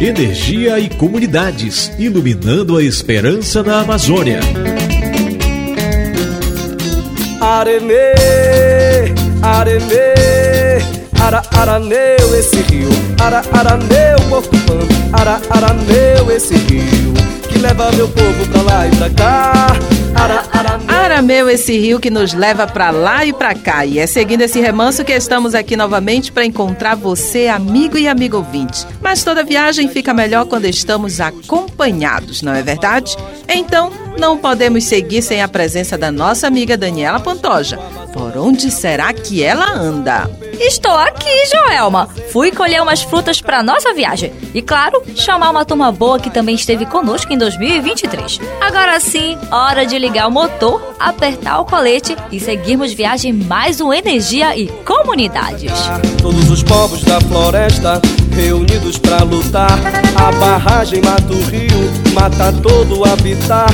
Energia e comunidades, iluminando a esperança na Amazônia. Aremê, aremê, ara, araneu esse rio, ara, araneu, porto ara, araneu esse rio, que leva meu povo pra lá e pra cá. Arameu, esse rio que nos leva para lá e para cá. E é seguindo esse remanso que estamos aqui novamente para encontrar você, amigo e amigo ouvinte. Mas toda viagem fica melhor quando estamos acompanhados, não é verdade? Então, não podemos seguir sem a presença da nossa amiga Daniela Pantoja. Por onde será que ela anda? Estou aqui, Joelma. Fui colher umas frutas para nossa viagem. E claro, chamar uma turma boa que também esteve conosco em 2023. Agora sim, hora de ligar o motor, apertar o colete e seguirmos viagem mais um Energia e Comunidades. Todos os povos da floresta reunidos para lutar. A barragem mata o rio, mata todo o habitat.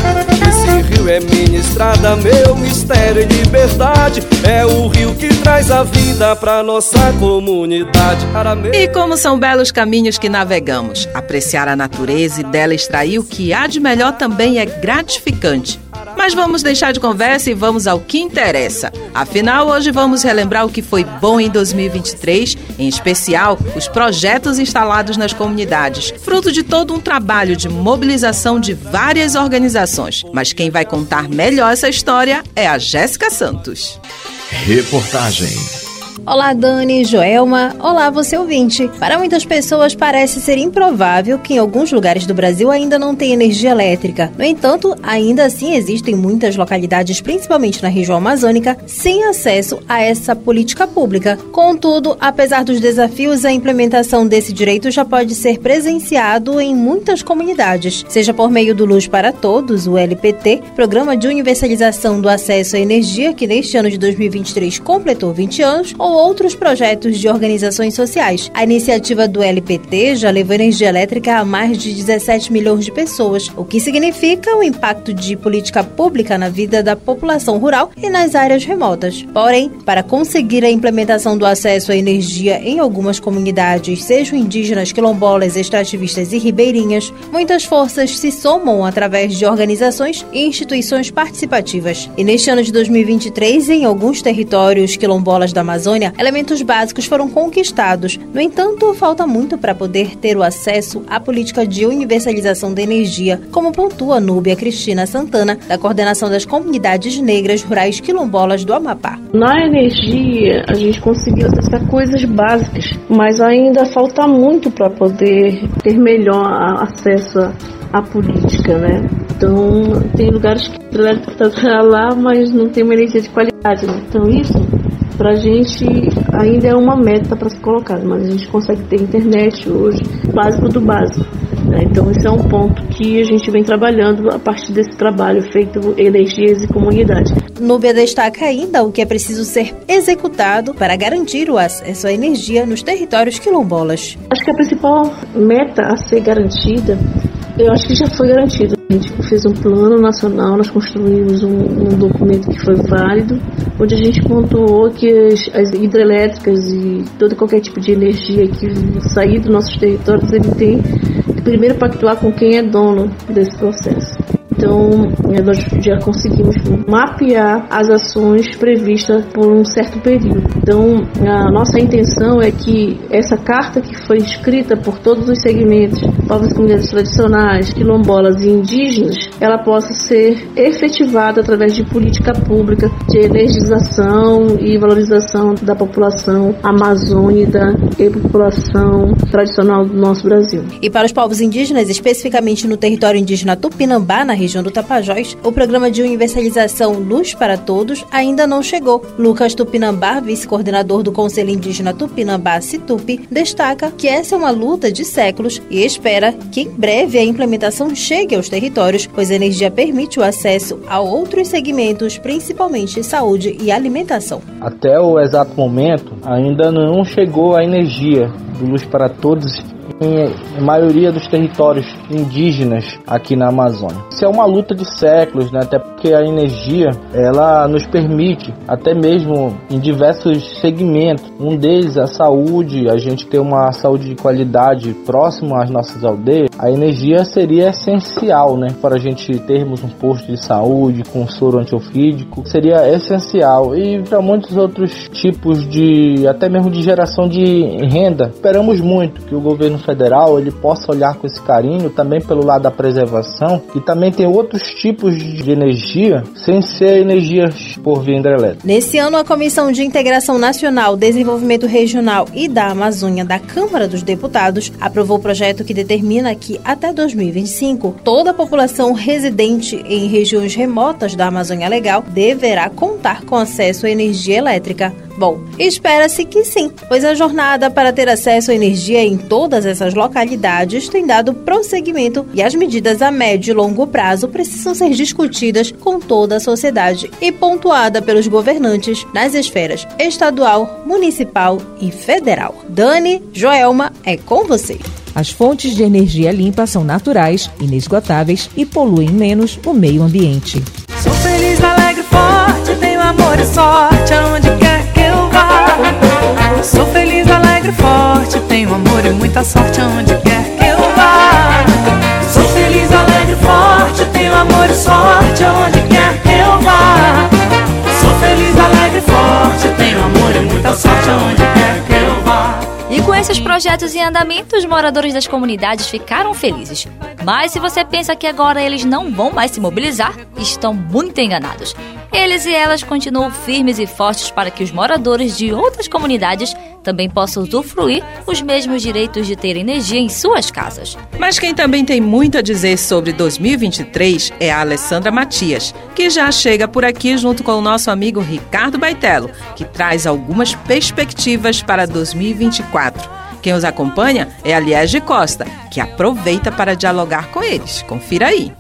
Esse rio é ministrada, meu mistério e liberdade. É o rio que traz a vida pra nossa comunidade. E como são belos caminhos que navegamos. Apreciar a natureza e dela extrair o que há de melhor também é gratificante. Mas vamos deixar de conversa e vamos ao que interessa. Afinal, hoje vamos relembrar o que foi bom em 2023, em especial os projetos instalados nas comunidades, fruto de todo um trabalho de mobilização de várias organizações. Mas quem vai contar melhor essa história é a Jéssica Santos. Reportagem Olá, Dani, Joelma. Olá, você ouvinte. Para muitas pessoas parece ser improvável que em alguns lugares do Brasil ainda não tenha energia elétrica. No entanto, ainda assim existem muitas localidades, principalmente na região amazônica, sem acesso a essa política pública. Contudo, apesar dos desafios, a implementação desse direito já pode ser presenciado em muitas comunidades, seja por meio do Luz para Todos, o LPT, Programa de Universalização do Acesso à Energia, que neste ano de 2023 completou 20 anos, ou outros projetos de organizações sociais. A iniciativa do LPT já levou energia elétrica a mais de 17 milhões de pessoas, o que significa o impacto de política pública na vida da população rural e nas áreas remotas. Porém, para conseguir a implementação do acesso à energia em algumas comunidades, sejam indígenas, quilombolas, extrativistas e ribeirinhas, muitas forças se somam através de organizações e instituições participativas. E neste ano de 2023, em alguns territórios quilombolas da Amazônia, Amazônia, elementos básicos foram conquistados. No entanto, falta muito para poder ter o acesso à política de universalização da energia, como pontua Núbia Cristina Santana, da Coordenação das Comunidades Negras Rurais Quilombolas do Amapá. Na energia, a gente conseguiu acessar coisas básicas, mas ainda falta muito para poder ter melhor acesso à política, né? Então, tem lugares que a elétrica está lá, mas não tem uma energia de qualidade. Né? Então, isso para a gente ainda é uma meta para se colocar, mas a gente consegue ter internet hoje, básico do básico. Né? Então, esse é um ponto que a gente vem trabalhando a partir desse trabalho feito energias e comunidade. Núbia destaca ainda o que é preciso ser executado para garantir o acesso à energia nos territórios quilombolas. Acho que a principal meta a ser garantida eu acho que já foi garantido. A gente fez um plano nacional, nós construímos um, um documento que foi válido, onde a gente pontuou que as, as, hidrelétricas e todo qualquer tipo de energia que sair dos nossos territórios, ele tem que primeiro pactuar com quem é dono desse processo. Então, é, nós já conseguimos mapear as ações previstas por um certo período. Então, a nossa intenção é que essa carta que foi escrita por todos os segmentos, povos e comunidades tradicionais, quilombolas e indígenas, ela possa ser efetivada através de política pública de energização e valorização da população amazônica e população tradicional do nosso Brasil. E para os povos indígenas, especificamente no território indígena Tupinambá, na região região do Tapajós, o programa de universalização Luz para Todos ainda não chegou. Lucas Tupinambá, vice-coordenador do Conselho Indígena Tupinambá Situpi, destaca que essa é uma luta de séculos e espera que em breve a implementação chegue aos territórios, pois a energia permite o acesso a outros segmentos, principalmente saúde e alimentação. Até o exato momento, ainda não chegou a energia do Luz para Todos em maioria dos territórios indígenas aqui na Amazônia. Isso é uma luta de séculos, né? até porque a energia ela nos permite, até mesmo em diversos segmentos, um deles a saúde, a gente ter uma saúde de qualidade próximo às nossas aldeias, a energia seria essencial né? para a gente termos um posto de saúde com soro antiofídico, seria essencial e para muitos outros tipos de, até mesmo de geração de renda. Esperamos muito que o governo federal ele possa olhar com esse carinho também pelo lado da preservação e também tem outros tipos de energia sem ser energias por via hidrelétrica. Nesse ano, a Comissão de Integração Nacional, Desenvolvimento Regional e da Amazônia da Câmara dos Deputados aprovou o projeto que determina que até 2025 toda a população residente em regiões remotas da Amazônia Legal deverá contar com acesso à energia elétrica. Bom, espera-se que sim, pois a jornada para ter acesso à energia em todas essas localidades tem dado prosseguimento e as medidas a médio e longo prazo precisam ser discutidas com toda a sociedade e pontuada pelos governantes nas esferas estadual, municipal e federal. Dani, Joelma, é com você. As fontes de energia limpa são naturais, inesgotáveis e poluem menos o meio ambiente. Sou feliz, alegre, forte, tenho amor e sorte aonde quer que Sou feliz, alegre, forte. Tenho amor e muita sorte aonde quer que eu vá. Sou feliz, alegre, forte. Tenho amor e sorte aonde quer que eu vá. Sou feliz, alegre, forte. Tenho amor e muita sorte aonde quer que eu vá. E com esses projetos em andamento, os moradores das comunidades ficaram felizes. Mas se você pensa que agora eles não vão mais se mobilizar, estão muito enganados. Eles e elas continuam firmes e fortes para que os moradores de outras comunidades também possam usufruir os mesmos direitos de ter energia em suas casas. Mas quem também tem muito a dizer sobre 2023 é a Alessandra Matias, que já chega por aqui junto com o nosso amigo Ricardo Baitello, que traz algumas perspectivas para 2024. Quem os acompanha é a Liege Costa, que aproveita para dialogar com eles. Confira aí.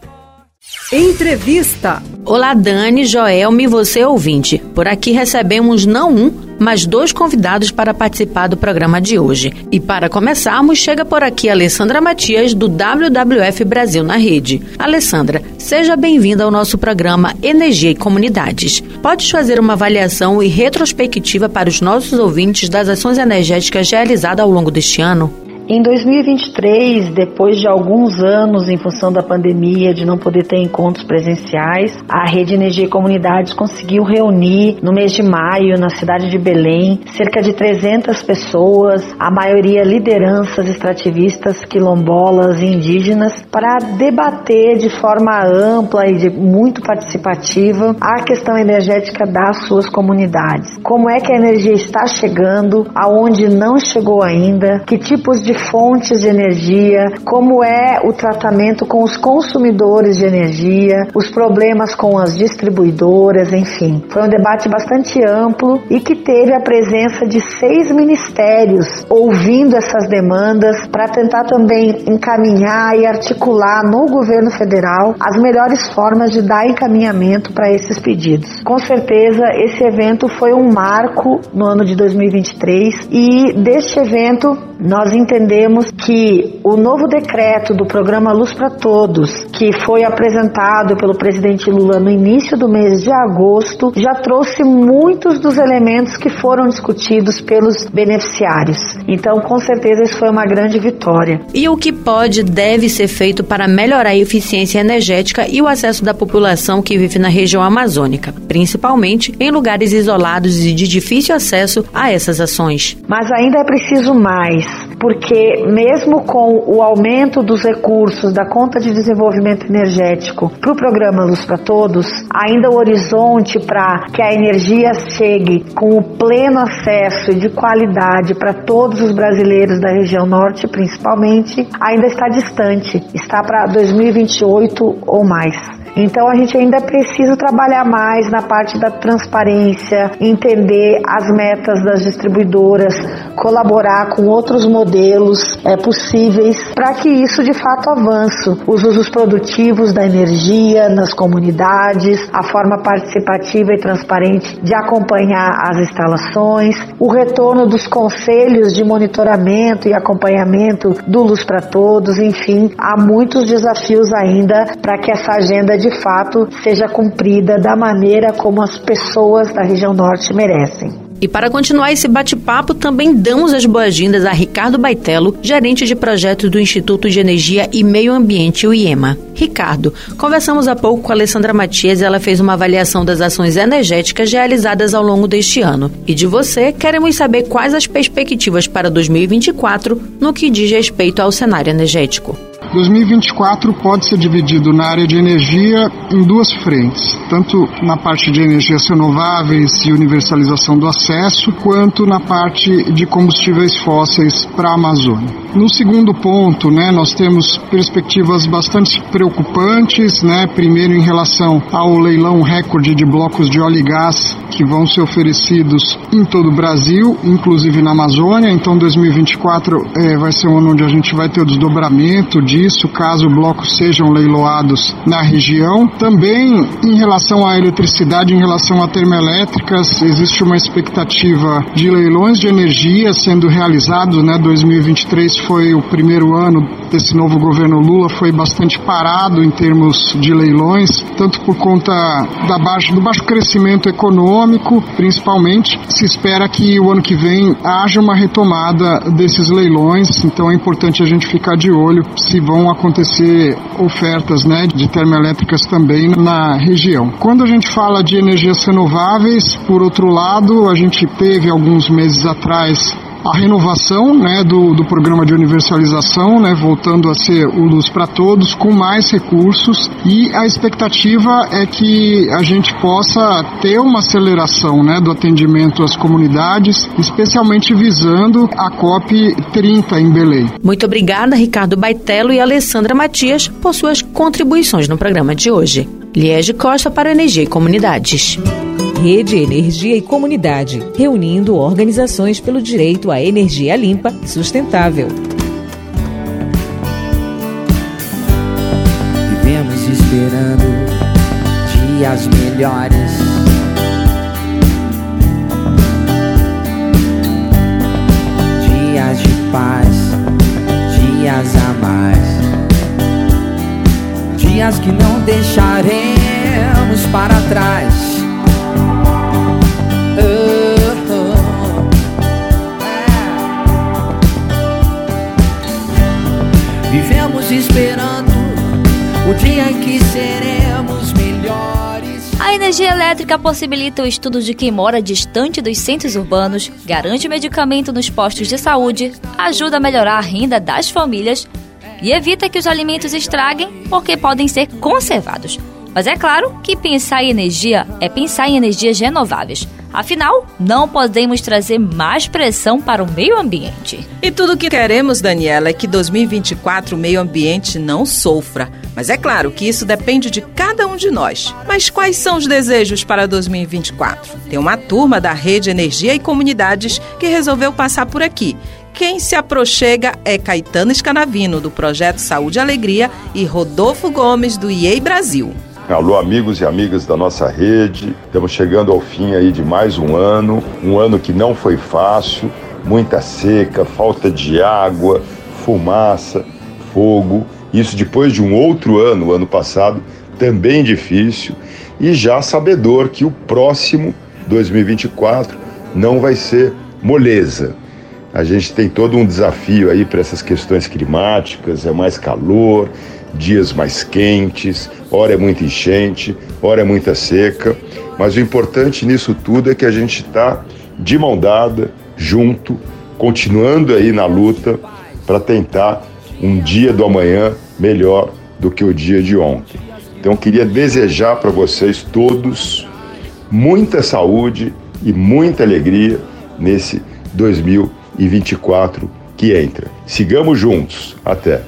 Entrevista. Olá, Dani, Joelme e você ouvinte. Por aqui recebemos não um, mas dois convidados para participar do programa de hoje. E para começarmos, chega por aqui a Alessandra Matias, do WWF Brasil na Rede. Alessandra, seja bem-vinda ao nosso programa Energia e Comunidades. Pode fazer uma avaliação e retrospectiva para os nossos ouvintes das ações energéticas realizadas ao longo deste ano? Em 2023, depois de alguns anos em função da pandemia, de não poder ter encontros presenciais, a Rede Energia e Comunidades conseguiu reunir no mês de maio, na cidade de Belém, cerca de 300 pessoas, a maioria lideranças extrativistas, quilombolas e indígenas, para debater de forma ampla e de muito participativa a questão energética das suas comunidades. Como é que a energia está chegando, aonde não chegou ainda, que tipos de fontes de energia, como é o tratamento com os consumidores de energia, os problemas com as distribuidoras, enfim. Foi um debate bastante amplo e que teve a presença de seis ministérios ouvindo essas demandas para tentar também encaminhar e articular no governo federal as melhores formas de dar encaminhamento para esses pedidos. Com certeza, esse evento foi um marco no ano de 2023 e deste evento nós entendemos entendemos que o novo decreto do programa Luz para Todos, que foi apresentado pelo presidente Lula no início do mês de agosto, já trouxe muitos dos elementos que foram discutidos pelos beneficiários. Então, com certeza, isso foi uma grande vitória. E o que pode, deve ser feito para melhorar a eficiência energética e o acesso da população que vive na região amazônica, principalmente em lugares isolados e de difícil acesso a essas ações? Mas ainda é preciso mais, porque mesmo com o aumento dos recursos da conta de desenvolvimento energético para o programa Luz para Todos, ainda o horizonte para que a energia chegue com o pleno acesso de qualidade para todos os brasileiros da região norte, principalmente, ainda está distante, está para 2028 ou mais. Então a gente ainda precisa trabalhar mais na parte da transparência, entender as metas das distribuidoras, colaborar com outros modelos é, possíveis para que isso de fato avance. Os usos produtivos da energia nas comunidades, a forma participativa e transparente de acompanhar as instalações, o retorno dos conselhos de monitoramento e acompanhamento do Luz para Todos, enfim, há muitos desafios ainda para que essa agenda de fato seja cumprida da maneira como as pessoas da região norte merecem. E para continuar esse bate-papo, também damos as boas-vindas a Ricardo Baitello, gerente de projetos do Instituto de Energia e Meio Ambiente, o IEMA. Ricardo, conversamos há pouco com a Alessandra Matias e ela fez uma avaliação das ações energéticas realizadas ao longo deste ano. E de você, queremos saber quais as perspectivas para 2024 no que diz respeito ao cenário energético. 2024 pode ser dividido na área de energia em duas frentes, tanto na parte de energias renováveis e universalização do acesso, quanto na parte de combustíveis fósseis para a Amazônia. No segundo ponto, né, nós temos perspectivas bastante preocupantes, né, primeiro em relação ao leilão recorde de blocos de óleo e gás que vão ser oferecidos em todo o Brasil, inclusive na Amazônia. Então, 2024 é, vai ser um ano onde a gente vai ter o desdobramento disso, caso blocos sejam leiloados na região. Também em relação à eletricidade, em relação a termoelétricas, existe uma expectativa de leilões de energia sendo realizados, né, 2023 foi o primeiro ano desse novo governo Lula, foi bastante parado em termos de leilões, tanto por conta da baixo, do baixo crescimento econômico, principalmente. Se espera que o ano que vem haja uma retomada desses leilões, então é importante a gente ficar de olho se vão acontecer ofertas né, de termoelétricas também na região. Quando a gente fala de energias renováveis, por outro lado, a gente teve alguns meses atrás a renovação né, do, do programa de universalização, né, voltando a ser o Luz para Todos, com mais recursos e a expectativa é que a gente possa ter uma aceleração né, do atendimento às comunidades, especialmente visando a COP 30 em Belém. Muito obrigada, Ricardo Baitello e Alessandra Matias, por suas contribuições no programa de hoje. Liege Costa para Energia e Comunidades. Rede Energia e Comunidade, reunindo organizações pelo direito à energia limpa e sustentável. Vivemos esperando dias melhores. Dias de paz, dias a mais. Dias que não deixaremos para trás energia elétrica possibilita o estudo de quem mora distante dos centros urbanos, garante medicamento nos postos de saúde, ajuda a melhorar a renda das famílias e evita que os alimentos estraguem porque podem ser conservados. Mas é claro que pensar em energia é pensar em energias renováveis. Afinal, não podemos trazer mais pressão para o meio ambiente. E tudo o que queremos, Daniela, é que 2024 o meio ambiente não sofra. Mas é claro que isso depende de cada um de nós. Mas quais são os desejos para 2024? Tem uma turma da Rede Energia e Comunidades que resolveu passar por aqui. Quem se aproxega é Caetano Escanavino, do Projeto Saúde e Alegria, e Rodolfo Gomes, do IEI Brasil. Alô, amigos e amigas da nossa rede. Estamos chegando ao fim aí de mais um ano, um ano que não foi fácil, muita seca, falta de água, fumaça, fogo. Isso depois de um outro ano, ano passado, também difícil, e já sabedor que o próximo 2024 não vai ser moleza. A gente tem todo um desafio aí para essas questões climáticas, é mais calor, dias mais quentes, hora é muita enchente, hora é muita seca, mas o importante nisso tudo é que a gente está de mão dada, junto, continuando aí na luta para tentar um dia do amanhã melhor do que o dia de ontem. Então queria desejar para vocês todos muita saúde e muita alegria nesse 2024 que entra. Sigamos juntos. Até.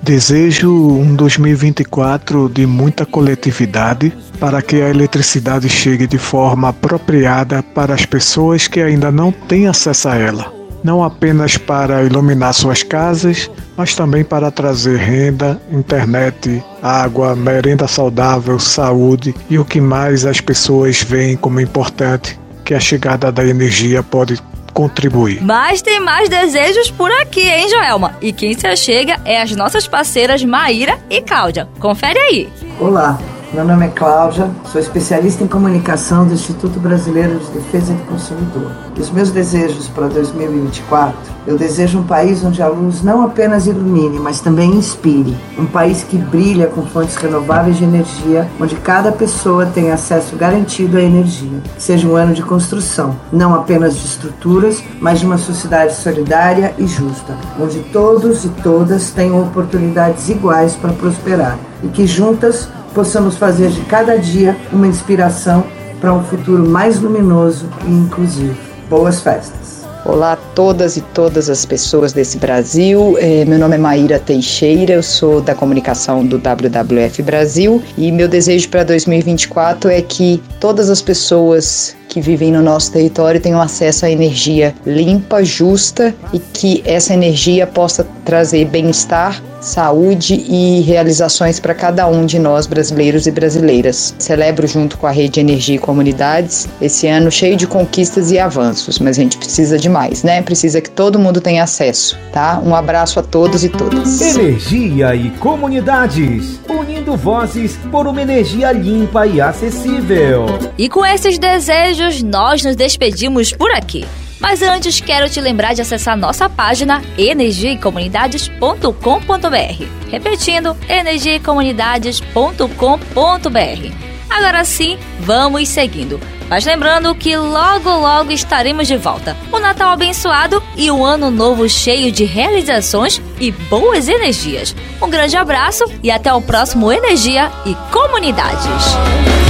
Desejo um 2024 de muita coletividade para que a eletricidade chegue de forma apropriada para as pessoas que ainda não têm acesso a ela. Não apenas para iluminar suas casas, mas também para trazer renda, internet, água, merenda saudável, saúde e o que mais as pessoas veem como importante, que a chegada da energia pode contribuir. Mas tem mais desejos por aqui, hein, Joelma? E quem se achega é as nossas parceiras Maíra e Cláudia. Confere aí. Olá, meu nome é Cláudia, sou especialista em comunicação do Instituto Brasileiro de Defesa do Consumidor. Os meus desejos para 2024, eu desejo um país onde a luz não apenas ilumine, mas também inspire. Um país que brilha com fontes renováveis de energia, onde cada pessoa tenha acesso garantido à energia. Seja um ano de construção, não apenas de estruturas, mas de uma sociedade solidária e justa, onde todos e todas tenham oportunidades iguais para prosperar e que juntas possamos fazer de cada dia uma inspiração para um futuro mais luminoso e inclusivo. Boas festas! Olá a todas e todas as pessoas desse Brasil. É, meu nome é Maíra Teixeira, eu sou da comunicação do WWF Brasil e meu desejo para 2024 é que todas as pessoas que vivem no nosso território tenham acesso à energia limpa, justa e que essa energia possa trazer bem-estar, saúde e realizações para cada um de nós brasileiros e brasileiras. Celebro junto com a Rede Energia e Comunidades esse ano cheio de conquistas e avanços, mas a gente precisa de mais, né? Precisa que todo mundo tenha acesso, tá? Um abraço a todos e todas. Energia e Comunidades, unindo vozes por uma energia limpa e acessível. E com esses desejos, nós nos despedimos por aqui. Mas antes, quero te lembrar de acessar nossa página energiaecomunidades.com.br. Repetindo, energiaecomunidades.com.br. Agora sim, vamos seguindo. Mas lembrando que logo logo estaremos de volta. O Natal abençoado e o ano novo cheio de realizações e boas energias. Um grande abraço e até o próximo Energia e Comunidades.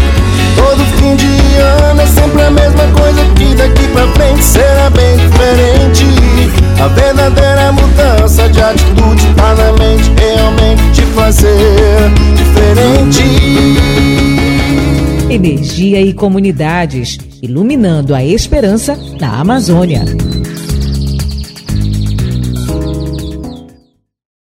Todo fim de ano é sempre a mesma coisa que daqui pra frente será bem diferente. A verdadeira mudança de atitude tá na mente realmente de fazer diferente. Energia e comunidades, iluminando a esperança na Amazônia.